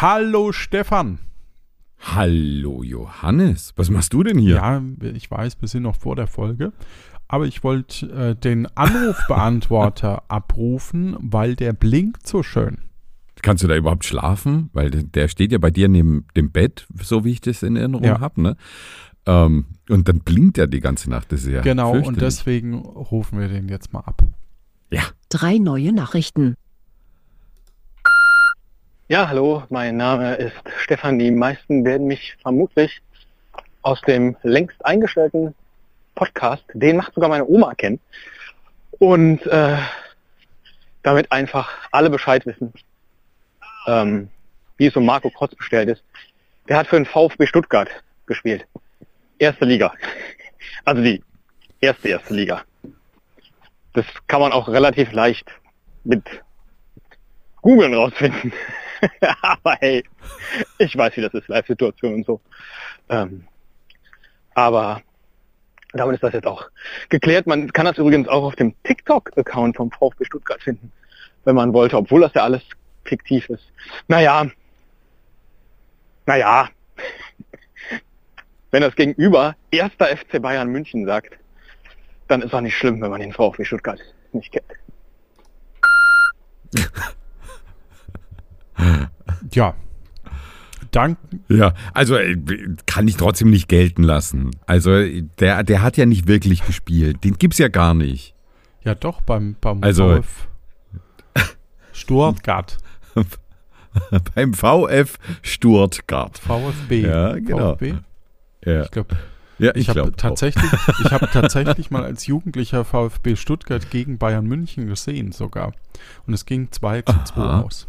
Hallo Stefan. Hallo Johannes. Was machst du denn hier? Ja, ich weiß, wir sind noch vor der Folge. Aber ich wollte äh, den Anrufbeantworter abrufen, weil der blinkt so schön. Kannst du da überhaupt schlafen? Weil der steht ja bei dir neben dem Bett, so wie ich das in Erinnerung Ja. habe. Ne? Ähm, und dann blinkt er die ganze Nacht. Das ist ja genau, und deswegen rufen wir den jetzt mal ab. Ja, Drei neue Nachrichten. Ja, hallo, mein Name ist Stefan. Die meisten werden mich vermutlich aus dem längst eingestellten Podcast, den macht sogar meine Oma kennen. Und äh, damit einfach alle Bescheid wissen, ähm, wie es um Marco Krotz bestellt ist. Der hat für den VfB Stuttgart gespielt. Erste Liga. Also die erste, erste Liga. Das kann man auch relativ leicht mit googeln rausfinden. aber hey, ich weiß, wie das ist, Live-Situation und so. Ähm, aber damit ist das jetzt auch geklärt. Man kann das übrigens auch auf dem TikTok-Account vom VfB Stuttgart finden, wenn man wollte, obwohl das ja alles fiktiv ist. Naja, naja, wenn das Gegenüber erster FC Bayern München sagt, dann ist auch nicht schlimm, wenn man den VfB Stuttgart nicht kennt. Ja. Dank, ja. Also äh, kann ich trotzdem nicht gelten lassen. Also der, der hat ja nicht wirklich gespielt. Den gibt's ja gar nicht. ja doch, beim, beim Also- VF Stuttgart. Beim VF Stuttgart. VfB. Ja, genau. VfB. Ja, Ich glaube, ja ich, ich habe tatsächlich, ich habe tatsächlich mal als Jugendlicher VfB Stuttgart gegen Bayern München gesehen sogar. Und es ging 2 zu 2 Aha. aus.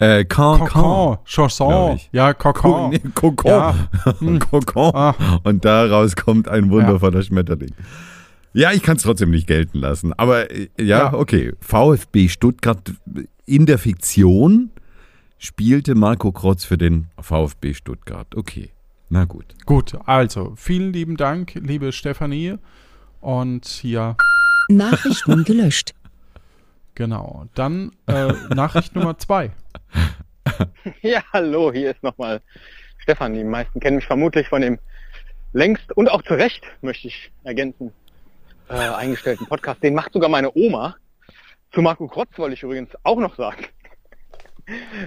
Äh, Can, glaub Chanson. Ja, Can. Cocon. Nee, Cocon. Ja. Hm. Cocon. Ah. Und daraus kommt ein wundervoller Schmetterling. Ja, ich kann es trotzdem nicht gelten lassen. Aber äh, ja, Ja. okay. VfB Stuttgart in der Fiktion spielte Marco Krotz für den VfB Stuttgart. Okay, na gut. Gut, also vielen lieben Dank, liebe Stefanie. Und ja, Nachrichten gelöscht. genau. Dann äh, Nachricht Nummer zwei. Ja, hallo, hier ist nochmal Stefan. Die meisten kennen mich vermutlich von dem längst und auch zu Recht, möchte ich ergänzen, äh, eingestellten Podcast. Den macht sogar meine Oma. Zu Marco Krotz wollte ich übrigens auch noch sagen.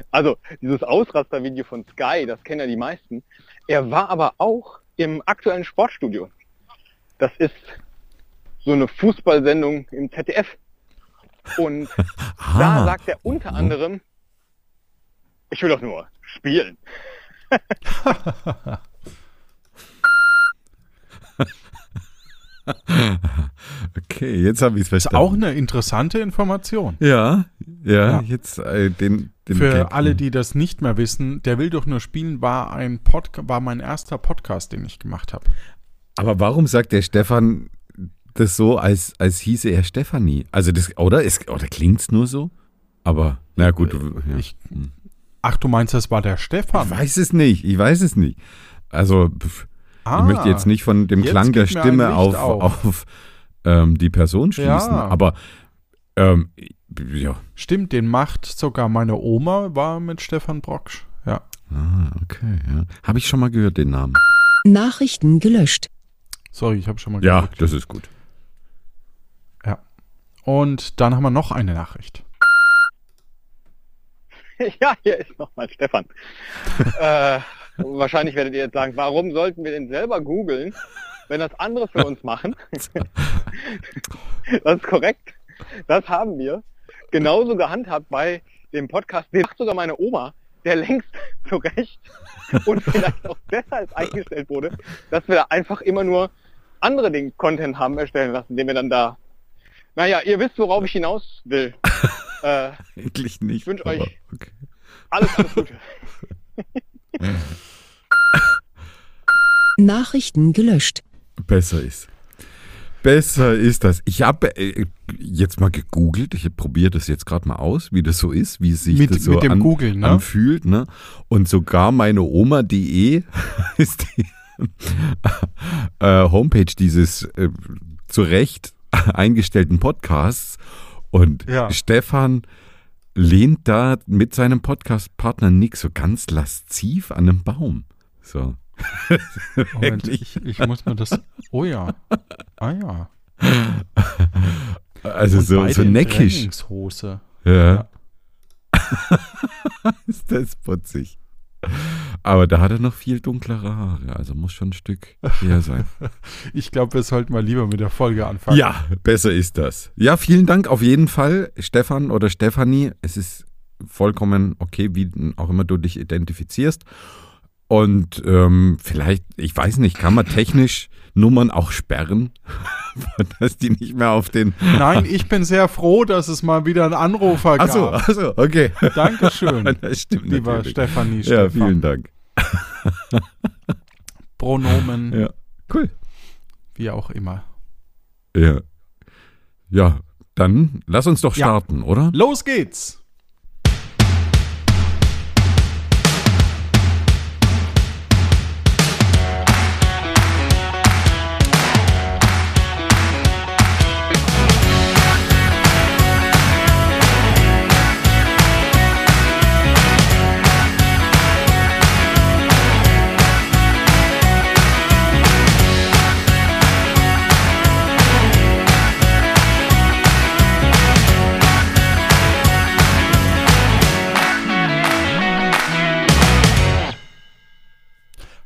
Also, dieses Ausraster-Video von Sky, das kennen ja die meisten. Er war aber auch im aktuellen Sportstudio. Das ist so eine Fußballsendung im ZDF. Und da Ah, sagt er unter anderem, ich will doch nur spielen. okay, jetzt habe ich es Ist verstanden. auch eine interessante Information. ja, ja, Ja. jetzt äh, den, den Für Gag- alle, die das nicht mehr wissen, der will doch nur spielen war ein Podca war mein erster Podcast, den ich gemacht habe. Aber warum sagt der Stefan das so, als, als hieße er Stefanie? Also das, oder? Ist, oder klingt's nur so? Aber, na gut, du- ja. Ich, ach, du meinst, das war der Stefan? Ich weiß es nicht, ich weiß es nicht. Also, pf, ah, ich möchte jetzt nicht von dem jetzt Klang der Stimme auf, auf. auf, ähm, die Person schließen, Ja. aber ähm, ja, Stimmt, den macht sogar meine Oma, war mit Stefan Brocksch. Ja. ah, okay, ja. Habe ich schon mal gehört, den Namen. Nachrichten gelöscht. Sorry, ich habe schon mal Ja, gedrückt. das ist gut. Ja. Und dann haben wir noch eine Nachricht. Ja, hier ist nochmal Stefan. äh, wahrscheinlich werdet ihr jetzt sagen, warum sollten wir den selber googeln, wenn das andere für uns machen? das ist korrekt. Das haben wir genauso gehandhabt bei dem Podcast. Den macht sogar meine Oma, der längst zu Recht und vielleicht auch deshalb eingestellt wurde, dass wir da einfach immer nur andere den Content haben erstellen lassen, den wir dann da. Naja, ihr wisst, worauf ich hinaus will. Äh, Eigentlich nicht. Ich wünsch aber euch- Okay. alles, alles Gute. Nachrichten gelöscht. Besser ist. Besser ist das. Ich habe äh, jetzt mal gegoogelt. Ich probiere das jetzt gerade mal aus, wie das so ist, wie es sich Mit- das so mit dem an, Googlen, ne? anfühlt. Ne? Und sogar meine Oma.de ist die äh, Homepage dieses äh, zu Recht eingestellten Podcasts. Und Ja. Stefan lehnt da mit seinem Podcast-Partner Nick so ganz lasziv an einem Baum. So. Moment, ich, ich muss mir das. Oh ja. Ah ja. Also Und so, so neckisch. Trainingshose. Ja. ist das putzig. Aber da hat er noch viel dunklere Haare, also muss schon ein Stück her sein. Ich glaube, wir sollten mal lieber mit der Folge anfangen. ja, besser ist das. Ja, vielen Dank auf jeden Fall, Stefan oder Stefanie. Es ist vollkommen okay, wie auch immer du dich identifizierst. Und ähm, vielleicht, ich weiß nicht, kann man technisch Nummern auch sperren, dass die nicht mehr auf den. Nein, ich bin sehr froh, dass es mal wieder einen Anrufer gab. Achso, okay. Dankeschön, Das stimmt lieber natürlich. Stefanie. Ja, Stefan. vielen Dank. Pronomen, Ja, cool. wie auch immer. Ja. Ja, dann lass uns doch Ja. starten, oder? Los geht's!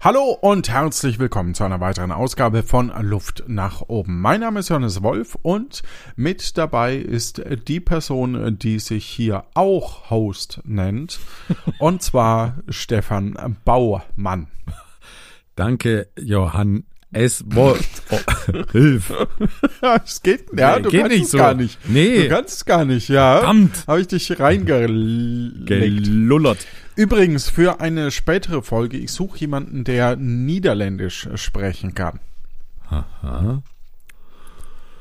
Hallo und herzlich willkommen zu einer weiteren Ausgabe von Luft nach oben. Mein Name ist Johannes Wolf und mit dabei ist die Person, die sich hier auch Host nennt, und zwar Stefan Baumann. Danke, Johann. Es wo oh, Hilf. Es geht, ja, Nee, du geht kannst nicht es so. gar nicht. Nee. Du kannst es gar nicht, ja. Verdammt. Habe ich dich reingelegt. Übrigens, für eine spätere Folge, ich suche jemanden, der Niederländisch sprechen kann. Aha.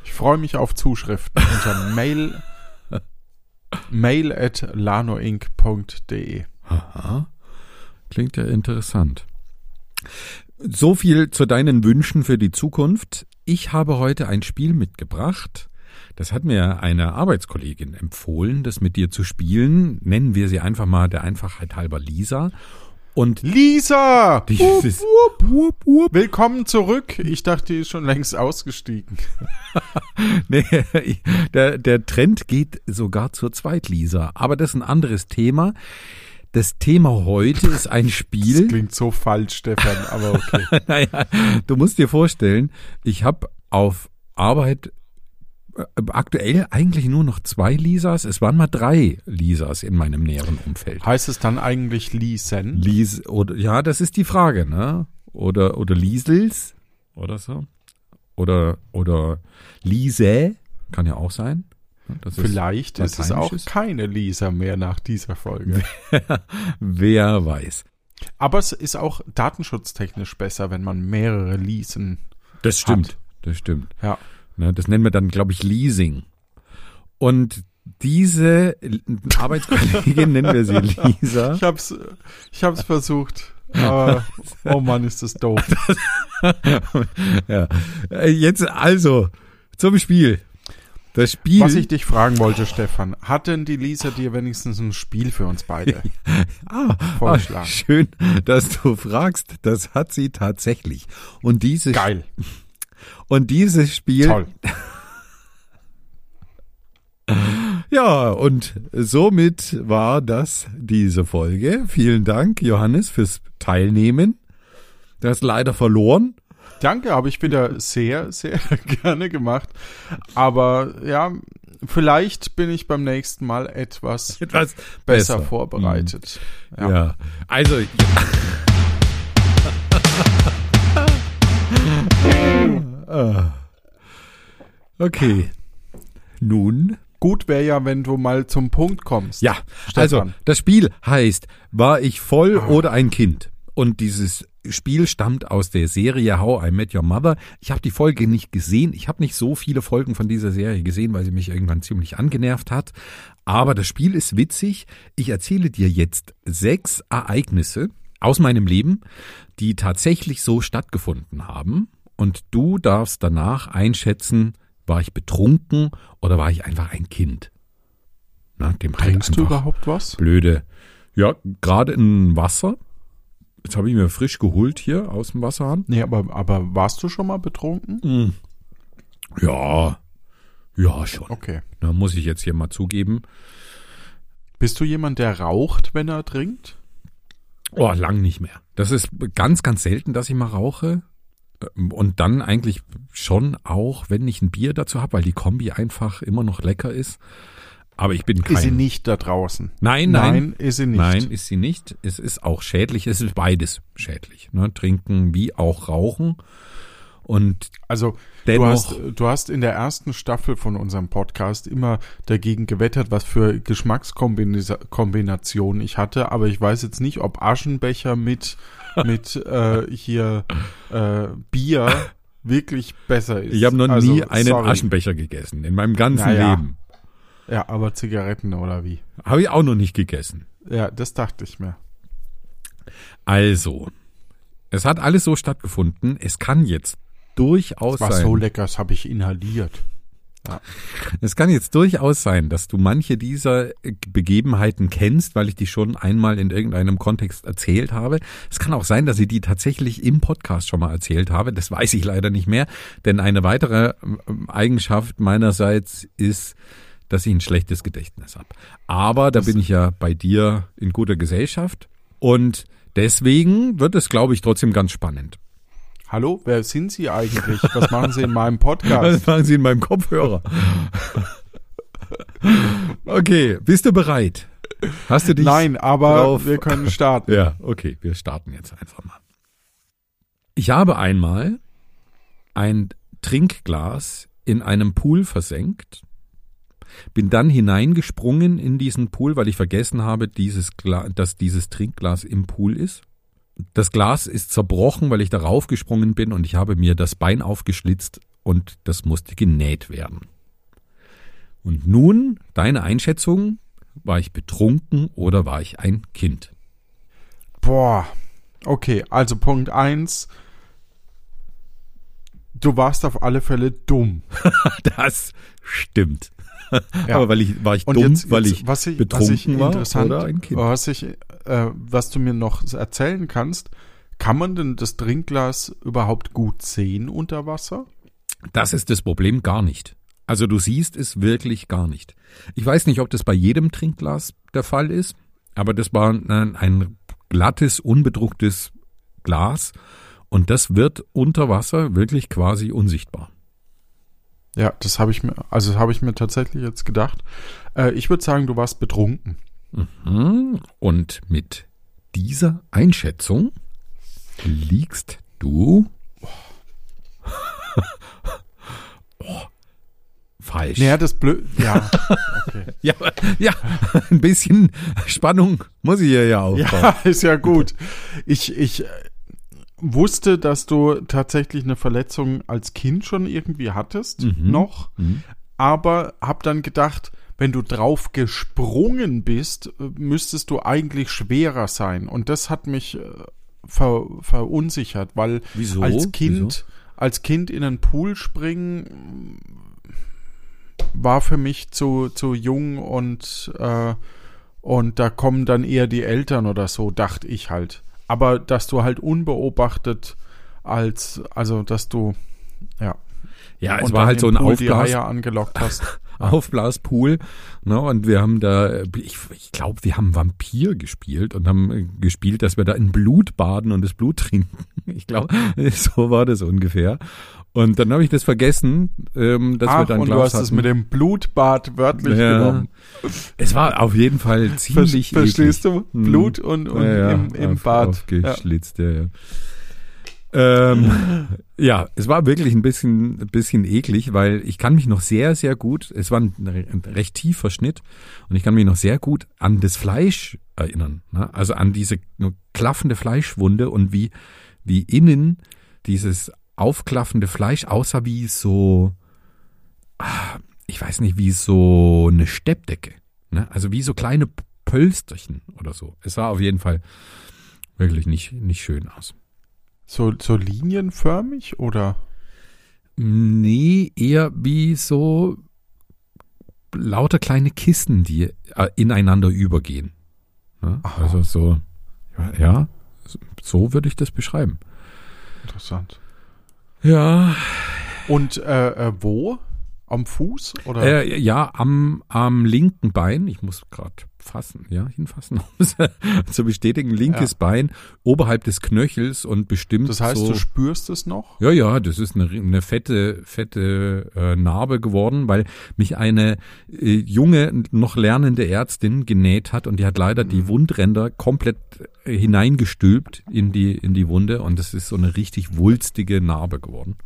Ich freue mich auf Zuschriften unter mail, mail at lanoinc.de. Aha. Klingt ja interessant. So viel zu deinen Wünschen für die Zukunft. Ich habe heute ein Spiel mitgebracht. Das hat mir eine Arbeitskollegin empfohlen, das mit dir zu spielen. Nennen wir sie einfach mal der Einfachheit halber Lisa. Und Lisa! dieses, Willkommen zurück. Ich dachte, die ist schon längst ausgestiegen. Nee, der, der Trend geht sogar zur Zweitlisa. Aber das ist ein anderes Thema. Das Thema heute ist ein Das Spiel. klingt so falsch, Stefan, aber okay. naja, du musst dir vorstellen, ich habe auf Arbeit aktuell eigentlich nur noch zwei Lisas. Es waren mal drei Lisas in meinem näheren Umfeld. Heißt es dann eigentlich Liesen? Lies oder ja, das ist die Frage, ne? Oder oder Liesels oder so. Oder oder Lise kann ja auch sein. Das ist- Vielleicht ist es auch keine Lisa mehr nach dieser Folge. Wer weiß. Aber es ist auch datenschutztechnisch besser, wenn man mehrere Leasen. Das stimmt. Das stimmt. Ja. Ne, das nennen wir dann, glaube ich, Leasing. Und diese Arbeitskollegin nennen wir sie Lisa. Ich hab's, ich hab's versucht. Aber, oh Mann, ist das doof. ja. Äh, Jetzt also zum Spiel. Das Spiel. Was ich dich fragen wollte, Stefan, hat denn die Lisa dir wenigstens ein Spiel für uns beide ah, ah, vorgeschlagen? schön, dass du fragst. Das hat sie tatsächlich. Und dieses Geil, und dieses Spiel. toll. Ja, und somit war das diese Folge. Vielen Dank, Johannes, fürs Teilnehmen. Du hast leider verloren. Danke, habe ich wieder sehr, sehr gerne gemacht. Aber ja, vielleicht bin ich beim nächsten Mal etwas Etwas besser, besser. vorbereitet. Ja. ja. Also. Ah. okay. Nun. Gut wäre ja, wenn du mal zum Punkt kommst. Ja, Stefan. also das Spiel heißt, war ich voll Ah. oder ein Kind? Und dieses Spiel stammt aus der Serie How I Met Your Mother. Ich habe die Folge nicht gesehen. Ich habe nicht so viele Folgen von dieser Serie gesehen, weil sie mich irgendwann ziemlich angenervt hat. Aber das Spiel ist witzig. Ich erzähle dir jetzt sechs Ereignisse aus meinem Leben, die tatsächlich so stattgefunden haben. Und du darfst danach einschätzen, war ich betrunken oder war ich einfach ein Kind? Na, dem halt Trinkst du einfach überhaupt was? Blöde. Ja, gerade in Wasser. Jetzt habe ich mir frisch geholt hier aus dem Wasserhahn. Nee, aber, aber warst du schon mal betrunken? Ja, ja schon. Okay. Da muss ich jetzt hier mal zugeben. Bist du jemand, der raucht, wenn er trinkt? Oh, lang nicht mehr. Das ist ganz, ganz selten, dass ich mal rauche. Und dann eigentlich schon auch, wenn ich ein Bier dazu habe, weil die Kombi einfach immer noch lecker ist. Aber ich bin kein... Ist sie nicht da draußen? Nein, nein. Nein, ist sie nicht. Nein, ist sie nicht. Es ist auch schädlich. Es ist beides schädlich. Ne? Trinken wie auch rauchen. Und Also du hast, du hast in der ersten Staffel von unserem Podcast immer dagegen gewettert, was für Geschmackskombinationen ich hatte, aber ich weiß jetzt nicht, ob Aschenbecher mit, mit äh, hier äh, Bier wirklich besser ist. ich habe noch Also, nie einen sorry. Aschenbecher gegessen. In meinem ganzen Naja. Leben. Ja, aber Zigaretten oder wie? Habe ich auch noch nicht gegessen. Ja, das dachte ich mir. Also, es hat alles so stattgefunden. Es kann jetzt durchaus War sein. so lecker, das habe ich inhaliert. Es kann jetzt durchaus sein, dass du manche dieser Begebenheiten kennst, weil ich die schon einmal in irgendeinem Kontext erzählt habe. Es kann auch sein, dass ich die tatsächlich im Podcast schon mal erzählt habe. Das weiß ich leider nicht mehr, denn eine weitere ähm, Eigenschaft meinerseits ist, dass ich ein schlechtes Gedächtnis habe. Aber da bin ich ja bei dir in guter Gesellschaft und deswegen wird es, glaube ich, trotzdem ganz spannend. Hallo, wer sind Sie eigentlich? Was machen Sie in meinem Podcast? Was machen Sie in meinem Kopfhörer? okay, bist du bereit? Hast du dich? Nein, aber drauf- wir können starten. Ja, okay, wir starten jetzt einfach mal. Ich habe einmal ein Trinkglas in einem Pool versenkt, bin dann hineingesprungen in diesen Pool, weil ich vergessen habe, dieses Gla dass dieses Trinkglas im Pool ist. Das Glas ist zerbrochen, weil ich darauf gesprungen bin und ich habe mir das Bein aufgeschlitzt und das musste genäht werden. Und nun deine Einschätzung, war ich betrunken oder war ich ein Kind? Boah. Okay, also Punkt eins. Du warst auf alle Fälle dumm. Das stimmt. Ja. Aber weil ich war ich Und dumm, jetzt, weil jetzt, ich was ich, betrunken ich war interessant, oder ein Kind? Was, ich, äh, was du mir noch erzählen kannst, kann man denn das Trinkglas überhaupt gut sehen unter Wasser? Das ist das Problem gar nicht. Also du siehst es wirklich gar nicht. Ich weiß nicht, ob das bei jedem Trinkglas der Fall ist, aber das war ein, ein glattes, unbedrucktes Glas und das wird unter Wasser wirklich quasi unsichtbar. Ja, das habe ich mir, also habe ich mir tatsächlich jetzt gedacht. Äh, ich würde sagen, du warst betrunken. Hm, Und mit dieser Einschätzung liegst du oh, falsch. Naja, das blöd. Ja, okay. Ja, ja, ein bisschen Spannung muss ich hier ja aufbauen. Ja, ist ja gut. Ich, ich äh, wusste, dass du tatsächlich eine Verletzung als Kind schon irgendwie hattest, Mhm. noch, aber hab dann gedacht, wenn du drauf gesprungen bist, müsstest du eigentlich schwerer sein. Und das hat mich äh, ver, verunsichert, weil Wieso? als Kind, Wieso? als Kind in einen Pool springen war für mich zu, zu jung und, äh, und da kommen dann eher die Eltern oder so, dachte ich halt. Aber dass du halt unbeobachtet als, also dass du, ja. Ja, es und war halt so ein Pool die Aufblas, angelockt hast. Aufblaspool. Ne, und wir haben da, ich, ich glaube, wir haben Vampir gespielt und haben äh, gespielt, dass wir da in Blut baden und das Blut trinken. Ich glaube, so war das ungefähr. Und dann habe ich das vergessen, ähm, dass wir Ach, dann und Glas du hast es hatten. mit dem Blutbad wörtlich Ja. genommen. Es war auf jeden Fall ziemlich Ver- Verstehst eklig. du? Hm. Blut und, und Ja, ja, im, im auf- Bad. Aufgeschlitzt, ja. ja. Ähm, ja, es war wirklich ein bisschen, ein bisschen eklig, weil ich kann mich noch sehr, sehr gut, es war ein, ein recht tiefer Schnitt und ich kann mich noch sehr gut an das Fleisch erinnern. Ne? Also an diese klaffende Fleischwunde und wie, wie innen dieses aufklaffende Fleisch aussah wie so, ah, ich weiß nicht, wie so eine Steppdecke. Ne? Also wie so kleine Pölsterchen oder so. Es sah auf jeden Fall wirklich nicht, nicht schön aus. So, so linienförmig oder? Nee, eher wie so lauter kleine Kissen, die äh, ineinander übergehen. Ja, also so, ja, so würde ich das beschreiben. Interessant. Ja. Und äh, äh, wo? Am Fuß? Oder? Äh, ja, am, am linken Bein. Ich muss gerade fassen, ja, hinfassen, um zu bestätigen. Linkes ja. Bein oberhalb des Knöchels und bestimmt. Das heißt, so, du spürst es noch? Ja, ja, das ist eine, eine fette, fette äh, Narbe geworden, weil mich eine äh, junge, noch lernende Ärztin genäht hat und die hat leider mhm. die Wundränder komplett äh, hineingestülpt in die, in die Wunde und das ist so eine richtig wulstige Narbe geworden.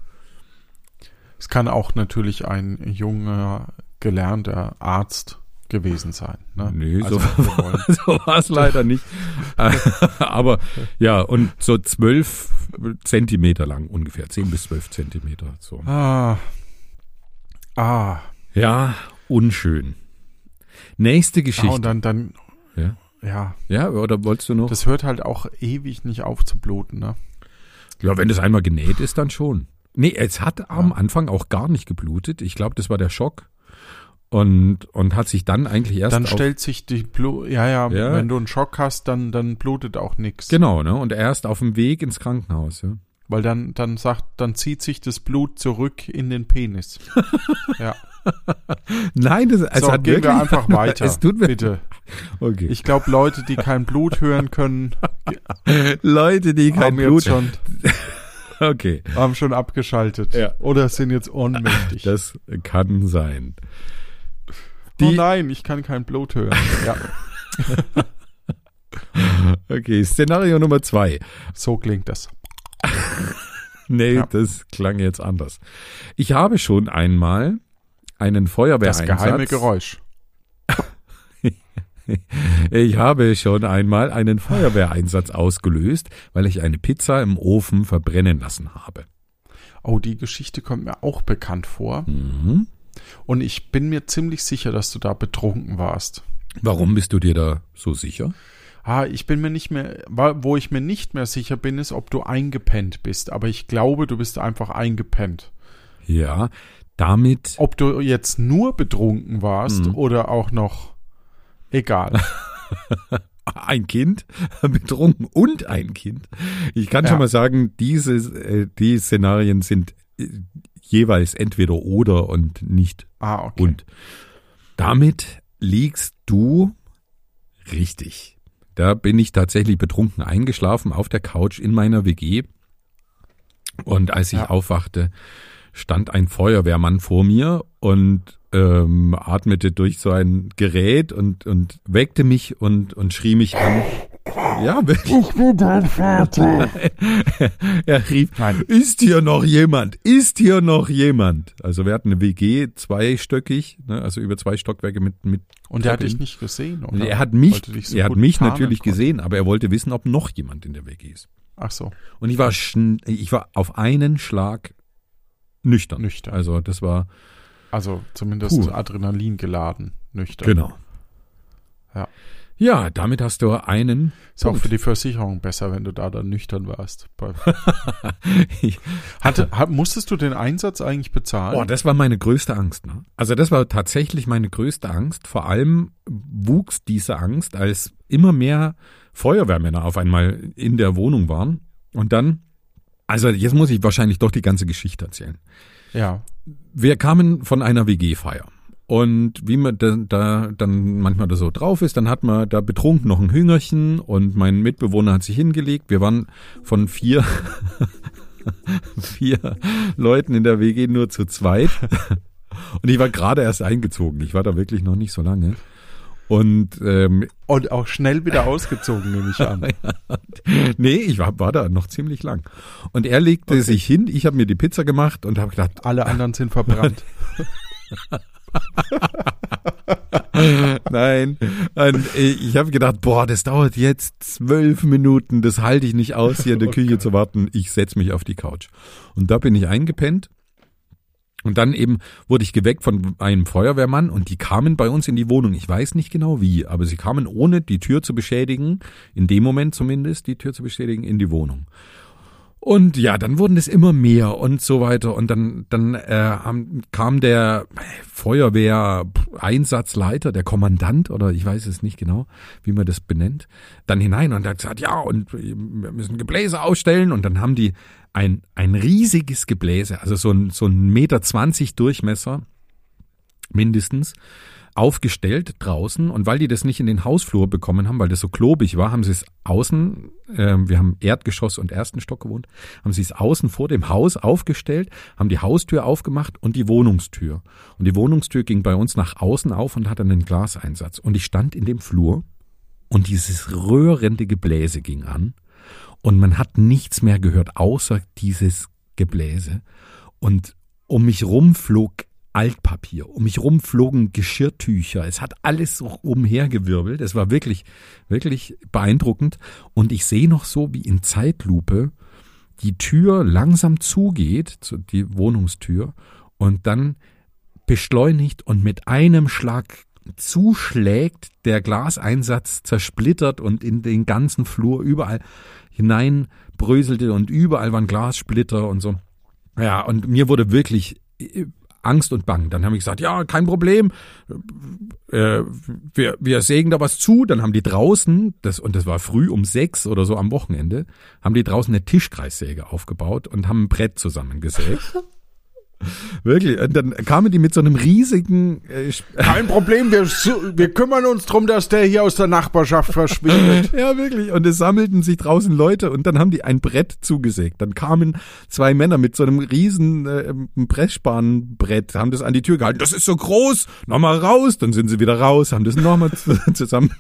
Es kann auch natürlich ein junger, gelernter Arzt gewesen sein. Ne? Nee, also, so, so war es leider nicht. Aber ja, und so zwölf Zentimeter lang ungefähr, zehn bis zwölf Zentimeter. So. Ah. Ah. Ja, unschön. Nächste Geschichte. Ah, und dann, dann, ja. ja. Ja, oder wolltest du noch? Das hört halt auch ewig nicht auf zu bluten, ne? Ja, wenn das einmal genäht ist, dann schon. Nee, es hat am Anfang auch gar nicht geblutet. Ich glaube, das war der Schock. Und, und hat sich dann eigentlich erst. Dann stellt sich die Blut, ja, ja, ja, wenn du einen Schock hast, dann, dann blutet auch nichts. Genau, ne? Und erst auf dem Weg ins Krankenhaus, ja. Weil dann, dann sagt, dann zieht sich das Blut zurück in den Penis. ja. Nein, das, es so, hat gehen wir einfach weiter. Es tut mir, bitte. Okay. Ich glaube, Leute, die kein Blut hören können, Leute, die kein haben Blut jetzt schon Okay. Haben schon abgeschaltet. Ja. Oder sind jetzt ohnmächtig. Das kann sein. Die oh nein, ich kann kein Blut hören. Ja. okay, Szenario Nummer zwei. So klingt das. nee, ja. das klang jetzt anders. Ich habe schon einmal einen Feuerwehreinsatz. Das geheime Geräusch. Ich habe schon einmal einen Feuerwehreinsatz ausgelöst, weil ich eine Pizza im Ofen verbrennen lassen habe. Oh, die Geschichte kommt mir auch bekannt vor. Mhm. Und ich bin mir ziemlich sicher, dass du da betrunken warst. Warum bist du dir da so sicher? Ah, ich bin mir nicht mehr, wo ich mir nicht mehr sicher bin, ist, ob du eingepennt bist. Aber ich glaube, du bist einfach eingepennt. Ja, damit. Ob du jetzt nur betrunken warst mhm. oder auch noch Egal. ein Kind, betrunken und ein Kind. Ich kann ja. schon mal sagen, diese äh, die Szenarien sind äh, jeweils entweder oder und nicht ah, okay. und. Damit liegst du richtig. Da bin ich tatsächlich betrunken eingeschlafen auf der Couch in meiner WG. Und als ich ja. aufwachte, stand ein Feuerwehrmann vor mir und ähm, atmete durch so ein Gerät und, und weckte mich und, und schrie mich an. Ja, wirklich. Ich bin dein Vater. er rief, Nein. ist hier noch jemand? Ist hier noch jemand? Also wir hatten eine WG, zweistöckig, ne, also über zwei Stockwerke mit, mit Und er hat dich nicht gesehen, oder? Er hat mich, so er hat mich natürlich konnte. gesehen, aber er wollte wissen, ob noch jemand in der WG ist. Ach so. Und ich war, ich war auf einen Schlag nüchtern. Nüchtern. Also das war, also zumindest Puh. Adrenalin geladen, nüchtern. Genau. Ja. Ja, damit hast du einen. Ist Punkt. auch für die Versicherung besser, wenn du da dann nüchtern warst. Hatte, hat, musstest du den Einsatz eigentlich bezahlen? Oh, das war meine größte Angst. Ne? Also das war tatsächlich meine größte Angst. Vor allem wuchs diese Angst, als immer mehr Feuerwehrmänner auf einmal in der Wohnung waren. Und dann, also jetzt muss ich wahrscheinlich doch die ganze Geschichte erzählen. Ja. Wir kamen von einer WG-Feier. Und wie man da, da dann manchmal da so drauf ist, dann hat man da betrunken noch ein Hüngerchen und mein Mitbewohner hat sich hingelegt. Wir waren von vier, vier Leuten in der WG nur zu zweit. Und ich war gerade erst eingezogen. Ich war da wirklich noch nicht so lange. Und ähm, Und auch schnell wieder ausgezogen, nehme ich an. nee, ich war, war da noch ziemlich lang. Und er legte sich hin, ich habe mir die Pizza gemacht und habe gedacht, Alle anderen sind verbrannt. Nein. Und ich habe gedacht, boah, das dauert jetzt zwölf Minuten, das halte ich nicht aus, hier in der Küche zu warten. Ich setz mich auf die Couch. Und da bin ich eingepennt. Und dann eben wurde ich geweckt von einem Feuerwehrmann und die kamen bei uns in die Wohnung. Ich weiß nicht genau wie, aber sie kamen ohne die Tür zu beschädigen, in dem Moment zumindest die Tür zu beschädigen, in die Wohnung. Und ja, dann wurden es immer mehr und so weiter. Und dann, dann äh, kam der Feuerwehr-Einsatzleiter, der Kommandant oder ich weiß es nicht genau, wie man das benennt, dann hinein und hat gesagt, ja, und wir müssen Gebläse ausstellen. Und dann haben die ein, ein riesiges Gebläse, also so ein, so ein Meter zwanzig Durchmesser mindestens, aufgestellt draußen und weil die das nicht in den Hausflur bekommen haben, weil das so klobig war, haben sie es außen, äh, wir haben Erdgeschoss und ersten Stock gewohnt, haben sie es außen vor dem Haus aufgestellt, haben die Haustür aufgemacht und die Wohnungstür. Und die Wohnungstür ging bei uns nach außen auf und hatte einen Glaseinsatz. Und ich stand in dem Flur und dieses röhrende Gebläse ging an und man hat nichts mehr gehört, außer dieses Gebläse. Und um mich rum flog Altpapier, um mich rum flogen Geschirrtücher. Es hat alles so umhergewirbelt. Es war wirklich, wirklich beeindruckend. Und ich sehe noch so wie in Zeitlupe die Tür langsam zugeht, zu- die Wohnungstür, und dann beschleunigt und mit einem Schlag zuschlägt, der Glaseinsatz zersplittert und in den ganzen Flur überall hineinbröselte und überall waren Glassplitter und so. Ja, und mir wurde wirklich äh, Angst und Bang. Dann habe ich gesagt, ja, kein Problem. Äh, wir, wir sägen da was zu. Dann haben die draußen, das, und das war früh um sechs oder so am Wochenende, haben die draußen eine Tischkreissäge aufgebaut und haben ein Brett zusammengesägt. Wirklich. Und dann kamen die mit so einem riesigen äh, Kein Problem, wir, wir kümmern uns drum, dass der hier aus der Nachbarschaft verschwindet. Ja, wirklich. Und es sammelten sich draußen Leute und dann haben die ein Brett zugesägt. Dann kamen zwei Männer mit so einem riesen äh, Pressspanbrett, haben das an die Tür gehalten. Das ist so groß, nochmal raus. Dann sind sie wieder raus, haben das nochmal zusammen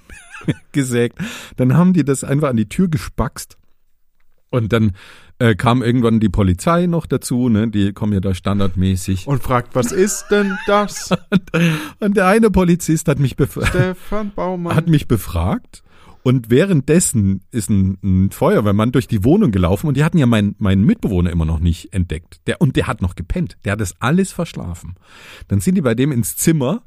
gesägt. Dann haben die das einfach an die Tür gespackst. Und dann äh, kam irgendwann die Polizei noch dazu, ne? Die kommen ja da standardmäßig. Und fragt, was ist denn das? Und der eine Polizist hat mich befragt. Stefan Baumann. hat mich befragt und währenddessen ist ein, ein Feuerwehrmann durch die Wohnung gelaufen und die hatten ja meinen meinen Mitbewohner immer noch nicht entdeckt. Der, und der hat noch gepennt. Der hat das alles verschlafen. Dann sind die bei dem ins Zimmer,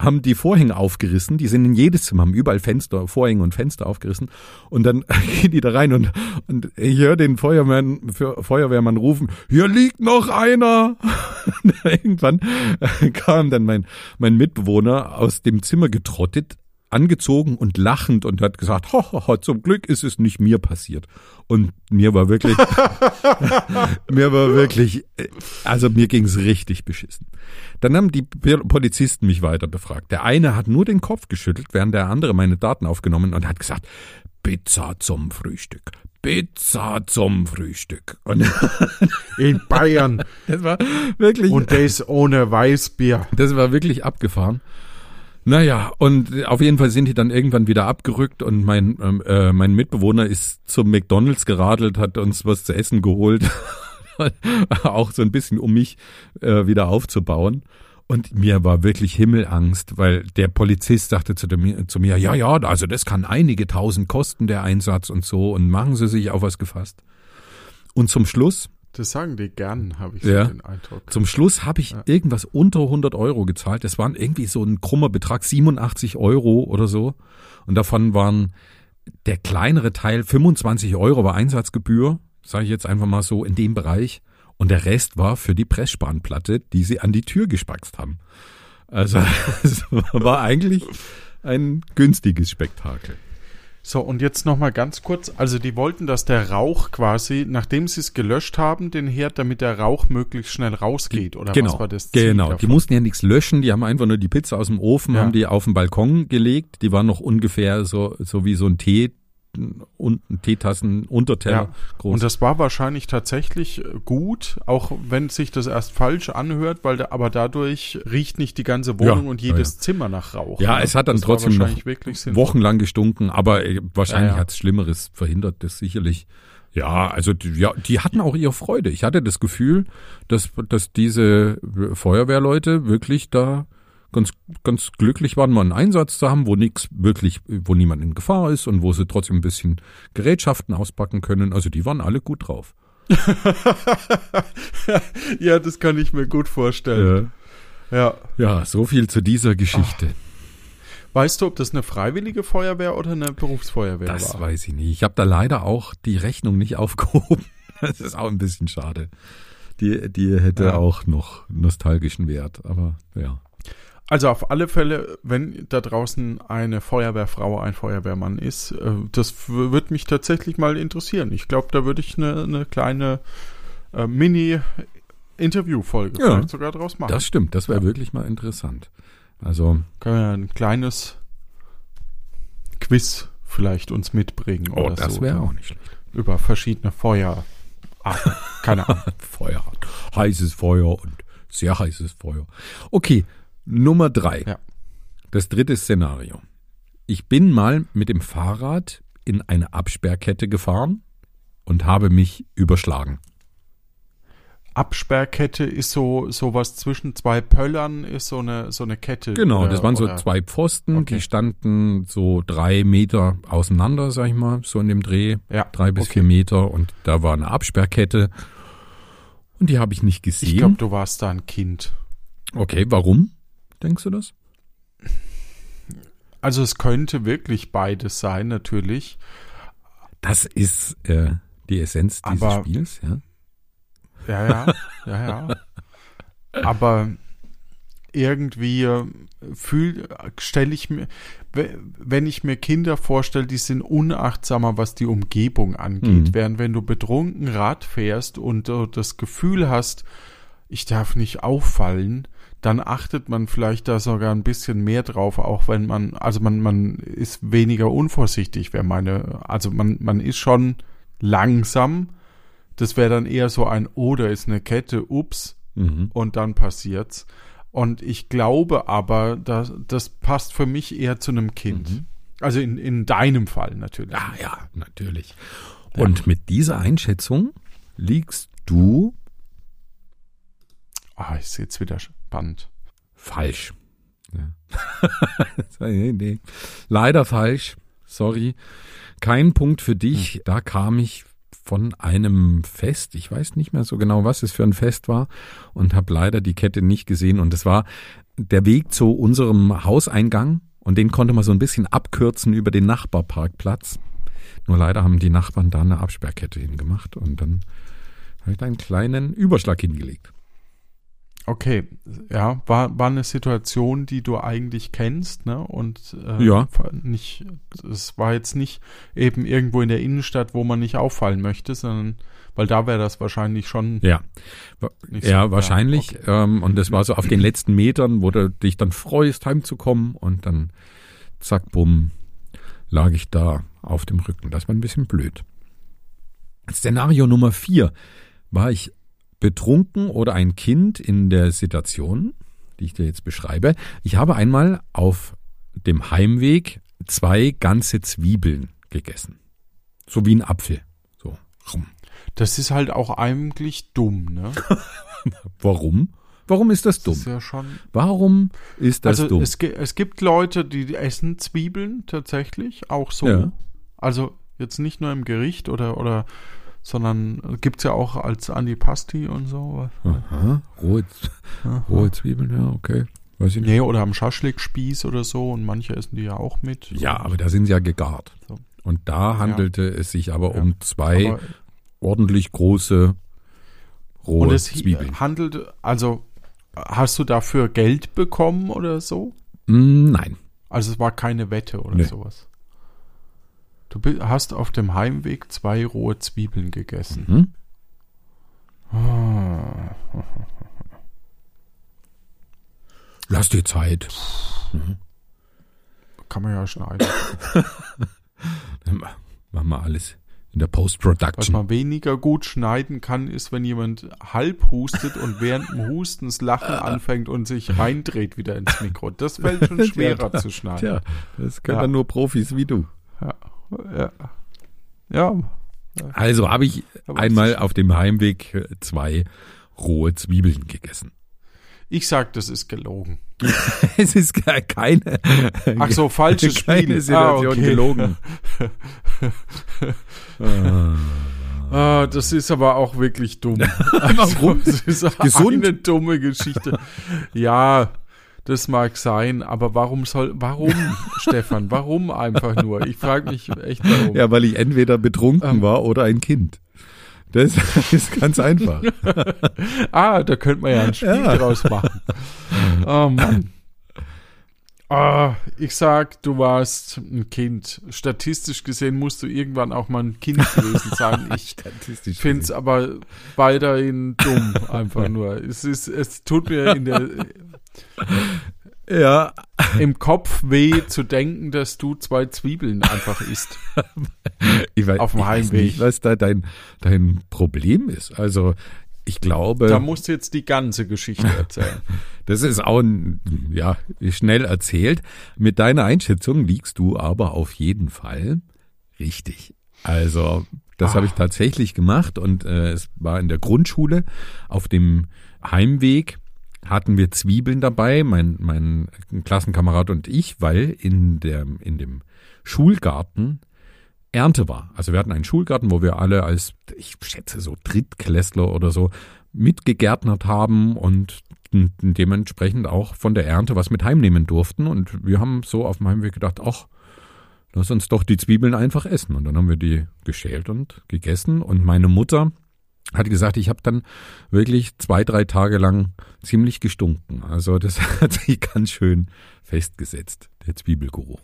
haben die Vorhänge aufgerissen, die sind in jedes Zimmer, haben überall Fenster, Vorhänge und Fenster aufgerissen und dann gehen die da rein und, und ich höre den Feuerwehrmann, Fe- Feuerwehrmann rufen, hier liegt noch einer. Irgendwann kam dann mein, mein Mitbewohner aus dem Zimmer getrottet, angezogen und lachend und hat gesagt, ho, ho, ho, zum Glück ist es nicht mir passiert. Und mir war wirklich, mir war wirklich, äh, also mir ging's richtig beschissen. Dann haben die Polizisten mich weiter befragt. Der eine hat nur den Kopf geschüttelt, während der andere meine Daten aufgenommen und hat gesagt, Pizza zum Frühstück. Pizza zum Frühstück. Und in Bayern. das war wirklich, Und das ohne Weißbier. das war wirklich abgefahren. Naja, und auf jeden Fall sind die dann irgendwann wieder abgerückt und mein, ähm, äh, mein Mitbewohner ist zum McDonalds geradelt, hat uns was zu essen geholt. auch so ein bisschen, um mich äh, wieder aufzubauen. Und mir war wirklich Himmelangst, weil der Polizist sagte zu, dem, zu mir, ja, ja, also das kann einige tausend kosten, der Einsatz und so, und machen Sie sich auf was gefasst. Und zum Schluss Das sagen die gern, habe ich Ja. so den Eindruck. zum Schluss habe ich irgendwas unter 100 Euro gezahlt. Das waren irgendwie so ein krummer Betrag, 87 Euro oder so. Und davon waren der kleinere Teil 25 Euro war Einsatzgebühr, sage ich jetzt einfach mal so in dem Bereich. Und der Rest war für die Pressspanplatte, die sie an die Tür gespackst haben. Also es war eigentlich ein günstiges Spektakel. So, und jetzt nochmal ganz kurz. Also, die wollten, dass der Rauch quasi, nachdem sie es gelöscht haben, den Herd, damit der Rauch möglichst schnell rausgeht. Oder genau, was war das Ziel genau. Die davon? mussten ja nichts löschen, die haben einfach nur die Pizza aus dem Ofen, Ja. haben die auf den Balkon gelegt. Die waren noch ungefähr so, so wie so ein Tee, unten Teetassen, Unterteller Ja. groß. Und das war wahrscheinlich tatsächlich äh, gut, auch wenn sich das erst falsch anhört, weil da, aber dadurch riecht nicht die ganze Wohnung Ja, und ja, jedes Zimmer nach Rauch. Ja, ne? es hat dann Das trotzdem noch wochenlang gestunken, aber äh, wahrscheinlich Ja, ja. hat's Schlimmeres verhindert, das sicherlich. Ja, also die, ja, die hatten auch ihre Freude. Ich hatte das Gefühl, dass, dass diese Feuerwehrleute wirklich da ganz, ganz glücklich waren, mal einen Einsatz zu haben, wo nix wirklich, wo niemand in Gefahr ist und wo sie trotzdem ein bisschen Gerätschaften auspacken können. Also die waren alle gut drauf. ja, das kann ich mir gut vorstellen. Ja. Ja, so viel zu dieser Geschichte. Weißt du, ob das eine freiwillige Feuerwehr oder eine Berufsfeuerwehr Das war? weiß ich nicht. Ich habe da leider auch die Rechnung nicht aufgehoben. Das ist auch ein bisschen schade. Die, die hätte Ja. auch noch nostalgischen Wert, aber ja. Also auf alle Fälle, wenn da draußen eine Feuerwehrfrau, ein Feuerwehrmann ist, äh, das w- wird mich tatsächlich mal interessieren. Ich glaube, da würde ich eine, eine kleine äh, Mini-Interview-Folge Ja. vielleicht sogar draus machen. Das stimmt, das wäre wirklich mal interessant. Also, Können wir ein kleines Quiz vielleicht uns mitbringen oh, oder das so. wäre ne? auch nicht schlecht. Über verschiedene Feuerarten. Keine Ahnung. Feuer. Heißes Feuer und sehr heißes Feuer. Okay, Nummer drei. Ja. Das dritte Szenario. Ich bin mal mit dem Fahrrad in eine Absperrkette gefahren und habe mich überschlagen. Absperrkette ist so sowas zwischen zwei Pöllern, ist so eine so eine Kette. Genau, oder- das waren so oder- zwei Pfosten, Okay. die standen so drei Meter auseinander, sag ich mal, so in dem Dreh. Ja, Drei bis okay. vier Meter und da war eine Absperrkette. Und die habe ich nicht gesehen. Ich glaube, du warst da ein Kind. okay, warum? Denkst du das? Also es könnte wirklich beides sein, natürlich. Das ist äh, die Essenz dieses Aber- Spiels, ja. Ja, ja, ja, ja. Aber irgendwie fühl, stelle ich mir, we- wenn ich mir Kinder vorstelle, die sind unachtsamer, was die Umgebung angeht. Mhm. Während wenn du betrunken Rad fährst und du das Gefühl hast, ich darf nicht auffallen, dann achtet man vielleicht da sogar ein bisschen mehr drauf, auch wenn man, also man, man ist weniger unvorsichtig, wäre meine, also man, man ist schon langsam. Das wäre dann eher so ein, oh, da ist eine Kette, ups, Mhm. und dann passiert's. Und ich glaube aber, dass, das passt für mich eher zu einem Kind. Mhm. Also in, in deinem Fall natürlich. Ja, ja, natürlich. Und mit dieser Einschätzung liegst du Ah, ist jetzt wieder spannend. falsch. Ja. nee, nee. Leider falsch. Sorry. Kein Punkt für dich. Da kam ich von einem Fest. Ich weiß nicht mehr so genau, was es für ein Fest war und habe leider die Kette nicht gesehen. Und es war der Weg zu unserem Hauseingang und den konnte man so ein bisschen abkürzen über den Nachbarparkplatz. Nur leider haben die Nachbarn da eine Absperrkette hingemacht und dann habe ich da einen kleinen Überschlag hingelegt. Okay, ja, war, war eine Situation, die du eigentlich kennst, ne? Und äh, Ja. nicht, es war jetzt nicht eben irgendwo in der Innenstadt, wo man nicht auffallen möchte, sondern weil da wäre das wahrscheinlich schon Ja, ja, so. wahrscheinlich. okay. Ähm, und das war so auf den letzten Metern, wo du dich dann freust, heimzukommen und dann zack, bumm, lag ich da auf dem Rücken. Das war ein bisschen blöd. Szenario Nummer vier. War ich betrunken oder ein Kind in der Situation, die ich dir jetzt beschreibe? Ich habe einmal auf dem Heimweg zwei ganze Zwiebeln gegessen. So wie ein Apfel. So. Das ist halt auch eigentlich dumm, ne? Warum? Warum ist das dumm? Das ist ja schon. Warum ist das also dumm? Es, es gibt Leute, die essen Zwiebeln tatsächlich, auch so. Ja. Also jetzt nicht nur im Gericht oder oder sondern gibt's ja auch als Antipasti und so. Aha, rohe, rohe Zwiebeln, ja, okay. Weiß ich nicht. Nee, oder am Schaschlikspieß oder so und manche essen die ja auch mit. Ja, aber da sind sie ja gegart. So. Und da handelte es sich aber Ja. um zwei Aber, ordentlich große rohe und es Zwiebeln. handelt, also hast du dafür Geld bekommen oder so? Mm, nein. Also es war keine Wette oder Nee. sowas. Du hast auf dem Heimweg zwei rohe Zwiebeln gegessen. Hm? Ah. Lass dir Zeit. Kann man ja schneiden. machen wir alles in der Was Post-Production. man weniger gut schneiden kann, ist, wenn jemand halb hustet und während dem Husten das Lachen anfängt und sich reindreht wieder ins Mikro. Das fällt schon schwerer Ja, zu schneiden. Tja, das können Ja. dann nur Profis wie du. Ja. Ja. ja. Also habe ich Aber einmal auf dem Heimweg äh, zwei rohe Zwiebeln gegessen. Ich sag, das ist gelogen. Es ist ke- keine, Ach so, falsches Spiel. keine Situation ah, okay. gelogen. Ah. Ah, das ist aber auch wirklich dumm. Warum? Das ist Gesund. eine dumme Geschichte. Ja, das mag sein, aber warum soll, warum, Stefan? Warum einfach nur? Ich frage mich echt warum. Ja, weil ich entweder betrunken Ähm. war oder ein Kind. Das ist ganz einfach. Ah, da könnte man ja ein Spiel Ja. draus machen. Oh Mann. Ah, ich sag, du warst ein Kind. Statistisch gesehen musst du irgendwann auch mal ein Kind gewesen sein. Ich Statistisch finde es aber weiterhin dumm, einfach nur. Es ist, es tut mir in der, Ja, im Kopf weh zu denken, dass du zwei Zwiebeln einfach isst. ich weiß, Auf dem ich weiß Heimweg. nicht, was da dein, dein Problem ist. Also, ich glaube, Da musst du jetzt die ganze Geschichte erzählen. das ist auch ein, ja, schnell erzählt. Mit deiner Einschätzung liegst du aber auf jeden Fall richtig. Also, das Ah. habe ich tatsächlich gemacht und äh, es war in der Grundschule auf dem Heimweg hatten wir Zwiebeln dabei, mein, mein Klassenkamerad und ich, weil in, der, in dem Schulgarten Ernte war. Also wir hatten einen Schulgarten, wo wir alle als, ich schätze so Drittklässler oder so, mitgegärtnert haben und dementsprechend auch von der Ernte was mit heimnehmen durften. Und wir haben so auf dem Heimweg gedacht, ach, lass uns doch die Zwiebeln einfach essen. Und dann haben wir die geschält und gegessen. Und meine Mutter hat gesagt, ich habe dann wirklich zwei, drei Tage lang ziemlich gestunken. Also das hat sich ganz schön festgesetzt, der Zwiebelgeruch.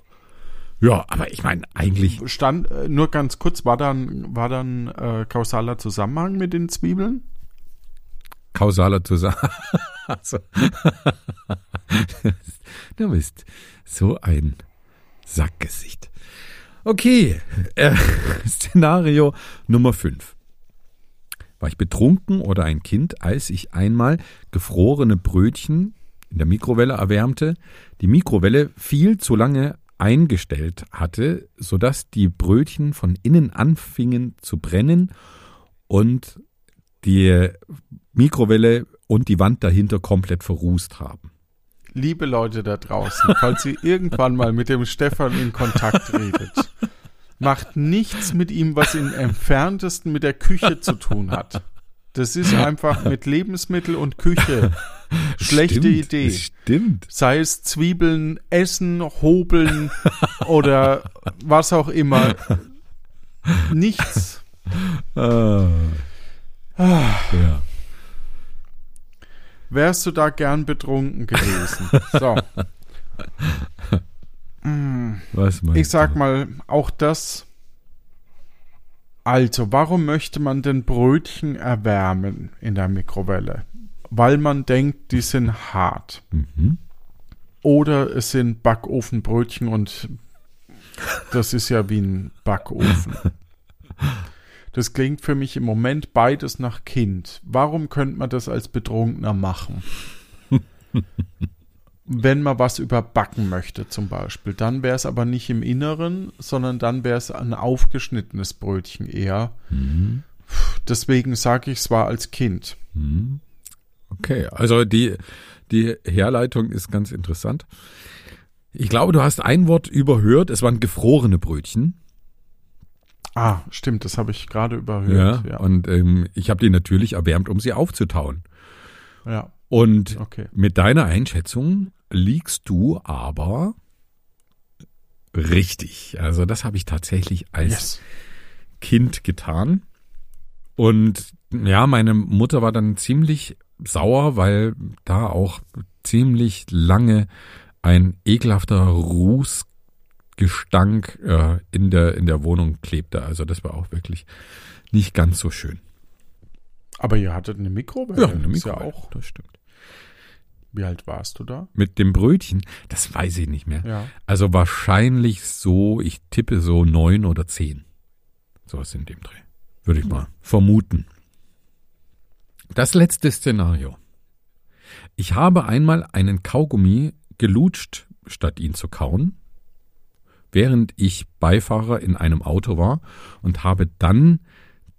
Ja, aber ich meine, eigentlich, Stand, äh, nur ganz kurz, war dann, war dann äh, kausaler Zusammenhang mit den Zwiebeln? kausaler Zusammenhang. also, du bist so ein Sackgesicht. Okay, äh, Szenario Nummer 5. War ich betrunken oder ein Kind, als ich einmal gefrorene Brötchen in der Mikrowelle erwärmte, die Mikrowelle viel zu lange eingestellt hatte, sodass die Brötchen von innen anfingen zu brennen und die Mikrowelle und die Wand dahinter komplett verrußt haben. Liebe Leute da draußen, falls ihr irgendwann mal mit dem Stefan in Kontakt redet, macht nichts mit ihm, was im entferntesten mit der Küche zu tun hat. Das ist einfach mit Lebensmittel und Küche. Schlechte Stimmt, Idee. Stimmt. Sei es Zwiebeln, Essen, Hobeln oder was auch immer. Nichts. Ah. Ja. Wärst du da gern betrunken gewesen? So. Was meinst Ich sag du? mal, auch das. Also, warum möchte man denn Brötchen erwärmen in der Mikrowelle? Weil man denkt, die sind hart. Mhm. Oder es sind Backofenbrötchen und das ist ja wie ein Backofen. Das klingt für mich im Moment beides nach Kind. Warum könnte man das als Betrunkener machen? Wenn man was überbacken möchte zum Beispiel, dann wäre es aber nicht im Inneren, sondern dann wäre es ein aufgeschnittenes Brötchen eher. Mhm. Deswegen sage ich es war als Kind. Mhm. Okay, also die, die Herleitung ist ganz interessant. Ich glaube, du hast ein Wort überhört. Es waren gefrorene Brötchen. Ah, stimmt, das habe ich gerade überhört. Ja, Ja, und ähm, ich habe die natürlich erwärmt, um sie aufzutauen. ja. Und okay. mit deiner Einschätzung liegst du aber richtig. Also das habe ich tatsächlich als Yes. Kind getan. Und ja, meine Mutter war dann ziemlich sauer, weil da auch ziemlich lange ein ekelhafter Rußgestank äh, in der in der Wohnung klebte. Also das war auch wirklich nicht ganz so schön. Aber ihr hattet eine Mikrowelle. Ja, eine Ist ja Mikrowelle, auch. das stimmt. Wie alt warst du da? Mit dem Brötchen, das weiß ich nicht mehr. Ja. Also wahrscheinlich so, ich tippe so neun oder zehn. Sowas in dem Dreh. Würde ich mal vermuten. Das letzte Szenario. Ich habe einmal einen Kaugummi gelutscht, statt ihn zu kauen, während ich Beifahrer in einem Auto war und habe dann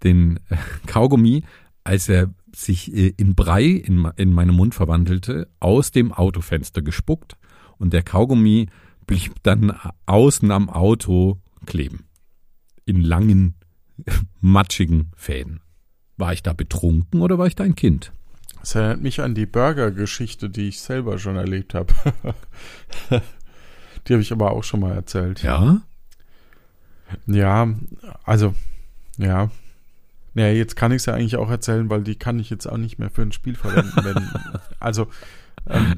den äh, Kaugummi, als er sich äh, in Brei in, in meinem Mund verwandelte, aus dem Autofenster gespuckt und der Kaugummi blieb dann außen am Auto kleben. In langen, matschigen Fäden. War ich da betrunken oder war ich da ein Kind? Das erinnert mich an die Burger-Geschichte, die ich selber schon erlebt habe. die habe ich aber auch schon mal erzählt. Ja? Ja, also, ja. Naja, jetzt kann ich es ja eigentlich auch erzählen, weil die kann ich jetzt auch nicht mehr für ein Spiel verwenden. wenn, also, ähm,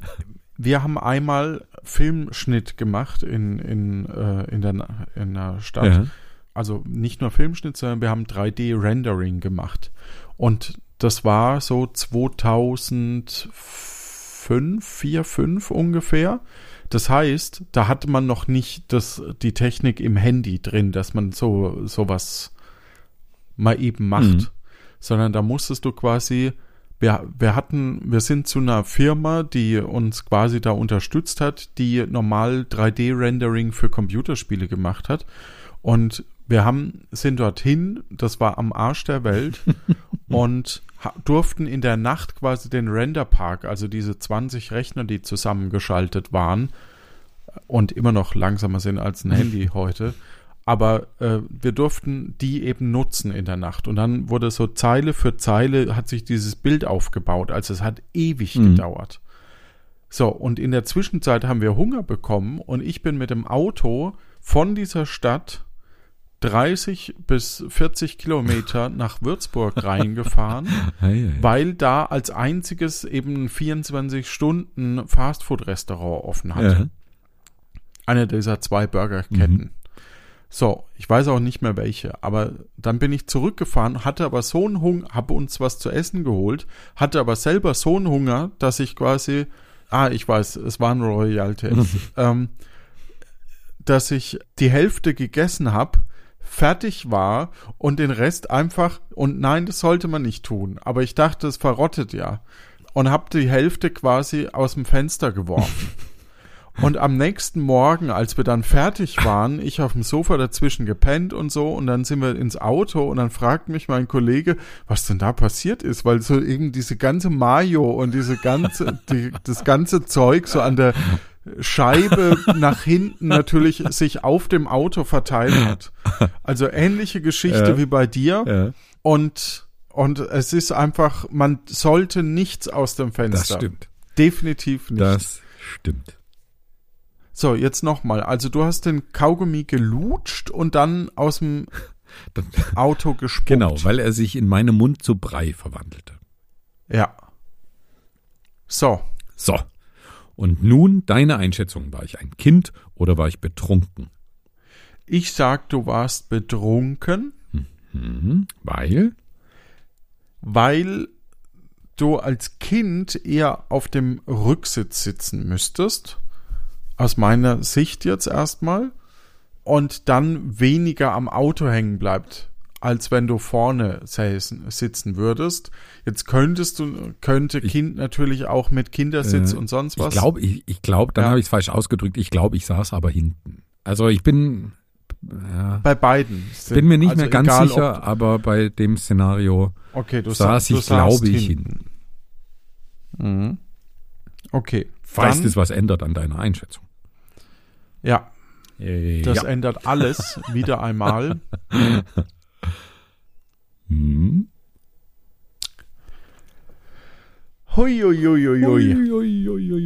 wir haben einmal Filmschnitt gemacht in, in, äh, in, der, in der Stadt. Ja. Also nicht nur Filmschnitt, sondern wir haben 3D-Rendering gemacht. Und das war so 2005, 4, 5 ungefähr. Das heißt, da hatte man noch nicht das, die Technik im Handy drin, dass man so sowas mal eben macht, Mhm. sondern da musstest du quasi wir, wir hatten, wir sind zu einer Firma, die uns quasi da unterstützt hat, die normal 3D-Rendering für Computerspiele gemacht hat. Und wir haben, sind dorthin, das war am Arsch der Welt, und durften in der Nacht quasi den Renderpark, also diese 20 Rechner, die zusammengeschaltet waren und immer noch langsamer sind als ein Handy heute, aber äh, wir durften die eben nutzen in der Nacht. Und dann wurde so Zeile für Zeile hat sich dieses Bild aufgebaut. Also es hat ewig Mhm. gedauert. So, und in der Zwischenzeit haben wir Hunger bekommen und ich bin mit dem Auto von dieser Stadt 30 bis 40 Kilometer nach Würzburg reingefahren, Hey, hey. weil da als einziges eben ein 24 Stunden Fastfood-Restaurant offen hatte Ja. eine dieser zwei Burgerketten. So, ich weiß auch nicht mehr welche, aber dann bin ich zurückgefahren, hatte aber so einen Hunger, habe uns was zu essen geholt, hatte aber selber so einen Hunger, dass ich quasi, ah, ich weiß, es war ein Royal TS, ähm, dass ich die Hälfte gegessen habe, fertig war und den Rest einfach, und nein, das sollte man nicht tun, aber ich dachte, es verrottet ja, und habe die Hälfte quasi aus dem Fenster geworfen. Und am nächsten Morgen, als wir dann fertig waren, ich auf dem Sofa dazwischen gepennt und so, und dann sind wir ins Auto und dann fragt mich mein Kollege, was denn da passiert ist, weil so eben diese ganze Mayo und diese ganze, die, das ganze Zeug so an der Scheibe nach hinten natürlich sich auf dem Auto verteilt hat. Also ähnliche Geschichte Ja. wie bei dir. Ja, Und, und es ist einfach, man sollte nichts aus dem Fenster. das stimmt. Definitiv nicht. Das stimmt. So, jetzt nochmal. Also du hast den Kaugummi gelutscht und dann aus dem Auto gespuckt. Genau, weil er sich in meinem Mund zu Brei verwandelte. Ja. So, So. Und nun deine Einschätzung. War ich ein Kind oder war ich betrunken? ich sag, du warst betrunken, Mhm. Weil? weil du als Kind eher auf dem Rücksitz sitzen müsstest. Aus meiner Sicht jetzt erstmal. Und dann weniger am Auto hängen bleibt, als wenn du vorne sitzen würdest. Jetzt könntest du, könnte Kind natürlich auch mit Kindersitz Äh, und sonst Ich was. glaube, ich, ich glaube, dann Ja. habe ich es falsch ausgedrückt. Ich glaube, ich saß aber hinten. Also ich bin, ja, bei beiden. sind- bin mir nicht also mehr ganz egal, sicher, aber bei dem Szenario okay, du saß sa- du ich, glaube ich, hinten. Mhm. Okay. Falls das was ändert an deiner Einschätzung. Ja, das ja. ändert alles wieder einmal. Hm. Hui, hui, hui,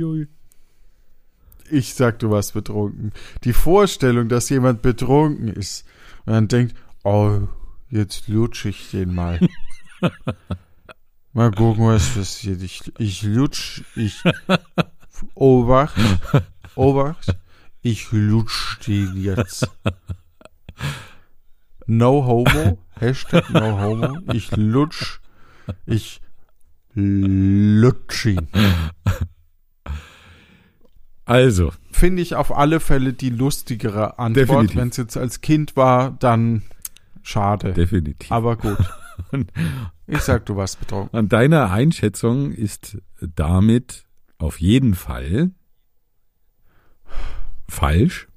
hui. Ich sag, du warst betrunken. Die Vorstellung, dass jemand betrunken ist und dann denkt, oh, jetzt lutsch ich den mal. mal gucken, was passiert. Ich, ich lutsch, ich, Obacht, Obacht, ich lutsch den jetzt. No homo, Hashtag no homo, ich lutsch, ich lutsch ihn. Also, finde ich auf alle Fälle die lustigere Antwort. Definitiv. Wenn es jetzt als Kind war, dann Schade. definitiv. Aber gut. Ich sag, du warst betrunken. Und deine Einschätzung ist damit auf jeden Fall falsch.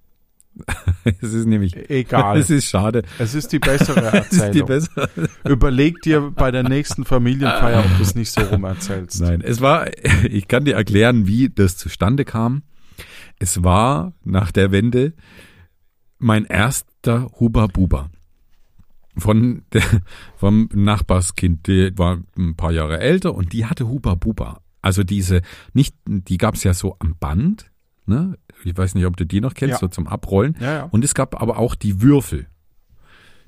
es ist nämlich, Egal. es ist schade. Es ist die bessere Es ist die Erzählung. bessere. Überleg dir bei der nächsten Familienfeier, ob du es nicht so rum erzählst. Nein, es war, ich kann dir erklären, wie das zustande kam. Es war nach der Wende mein erster Huba Buba. Von der, vom Nachbarskind, die war ein paar Jahre älter und die hatte Huba Buba. Also diese, nicht, die gab's ja so am Band, ne? Ich weiß nicht, ob du die noch kennst, Ja. so zum Abrollen. Ja, ja. Und es gab aber auch die Würfel,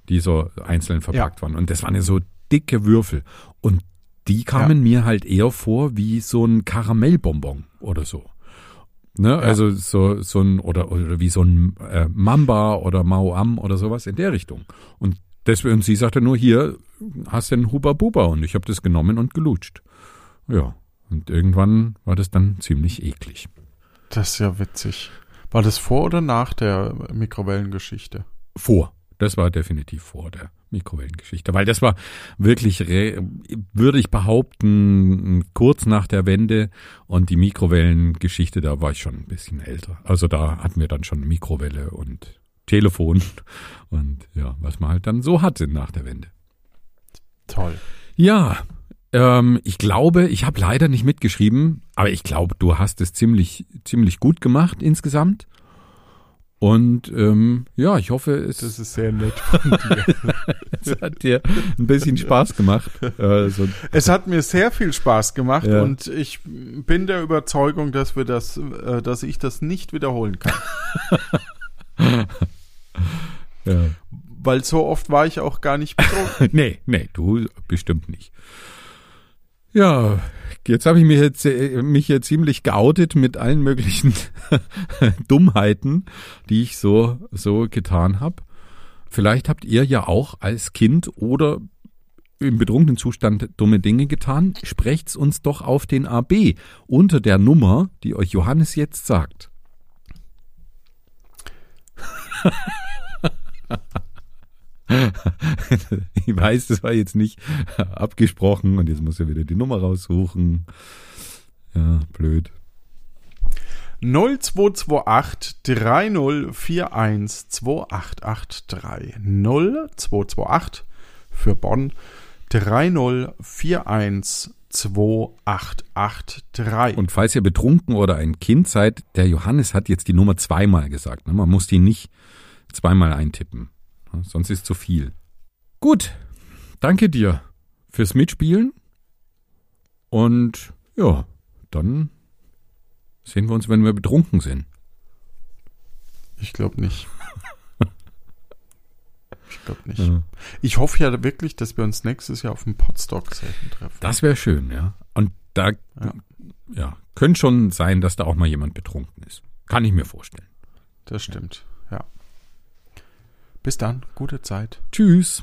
die so einzeln verpackt waren. Und das waren ja so dicke Würfel. Und die kamen mir halt eher vor wie so ein Karamellbonbon oder so. Ne? Also so, so ein, oder, oder wie so ein äh, Mamba oder Mauam oder sowas in der Richtung. Und deswegen, und sie sagte nur, hier hast du einen Huba Buba. Und ich habe das genommen und gelutscht. Ja. Und irgendwann war das dann ziemlich eklig. Das ist ja witzig. War das vor oder nach der Mikrowellengeschichte? Vor. Das war definitiv vor der Mikrowellengeschichte, weil das war wirklich, würde ich behaupten, kurz nach der Wende und die Mikrowellengeschichte, da war ich schon ein bisschen älter. Also da hatten wir dann schon Mikrowelle und Telefon und ja, was man halt dann so hatte nach der Wende. Toll. Ja, ähm, ich glaube, ich habe leider nicht mitgeschrieben, aber ich glaube, du hast es ziemlich, ziemlich gut gemacht insgesamt. Und ähm, ja, ich hoffe, es, Das ist sehr nett von dir. es hat dir ein bisschen Spaß gemacht. Äh, so, Es hat mir sehr viel Spaß gemacht Ja. und ich bin der Überzeugung, dass wir das, äh, dass ich das nicht wiederholen kann. ja. Weil so oft war ich auch gar nicht betrunken. Nee, nee, du bestimmt nicht. Ja, jetzt habe ich mich jetzt äh, mich hier ziemlich geoutet mit allen möglichen Dummheiten, die ich so so getan habe. Vielleicht habt ihr ja auch als Kind oder im betrunkenen Zustand dumme Dinge getan. Sprecht's uns doch auf den AB unter der Nummer, die euch Johannes jetzt sagt. ich weiß, das war jetzt nicht abgesprochen und jetzt muss er wieder die Nummer raussuchen. Ja, blöd. 0228 3041 2883 0228 für Bonn 3041 2883. Und falls ihr betrunken oder ein Kind seid, der Johannes hat jetzt die Nummer zweimal gesagt. ne? Man muss die nicht zweimal eintippen. Ne? Sonst ist zu viel. Gut, danke dir fürs Mitspielen. Und ja, dann sehen wir uns, wenn wir betrunken sind. Ich glaube nicht. Ich glaube nicht. Ja. Ich hoffe ja wirklich, dass wir uns nächstes Jahr auf dem Podstock-Selten treffen. Das wäre schön, ja. Und da ja. Ja. könnte schon sein, dass da auch mal jemand betrunken ist. Kann ich mir vorstellen. Das stimmt. Bis dann, gute Zeit. Tschüss.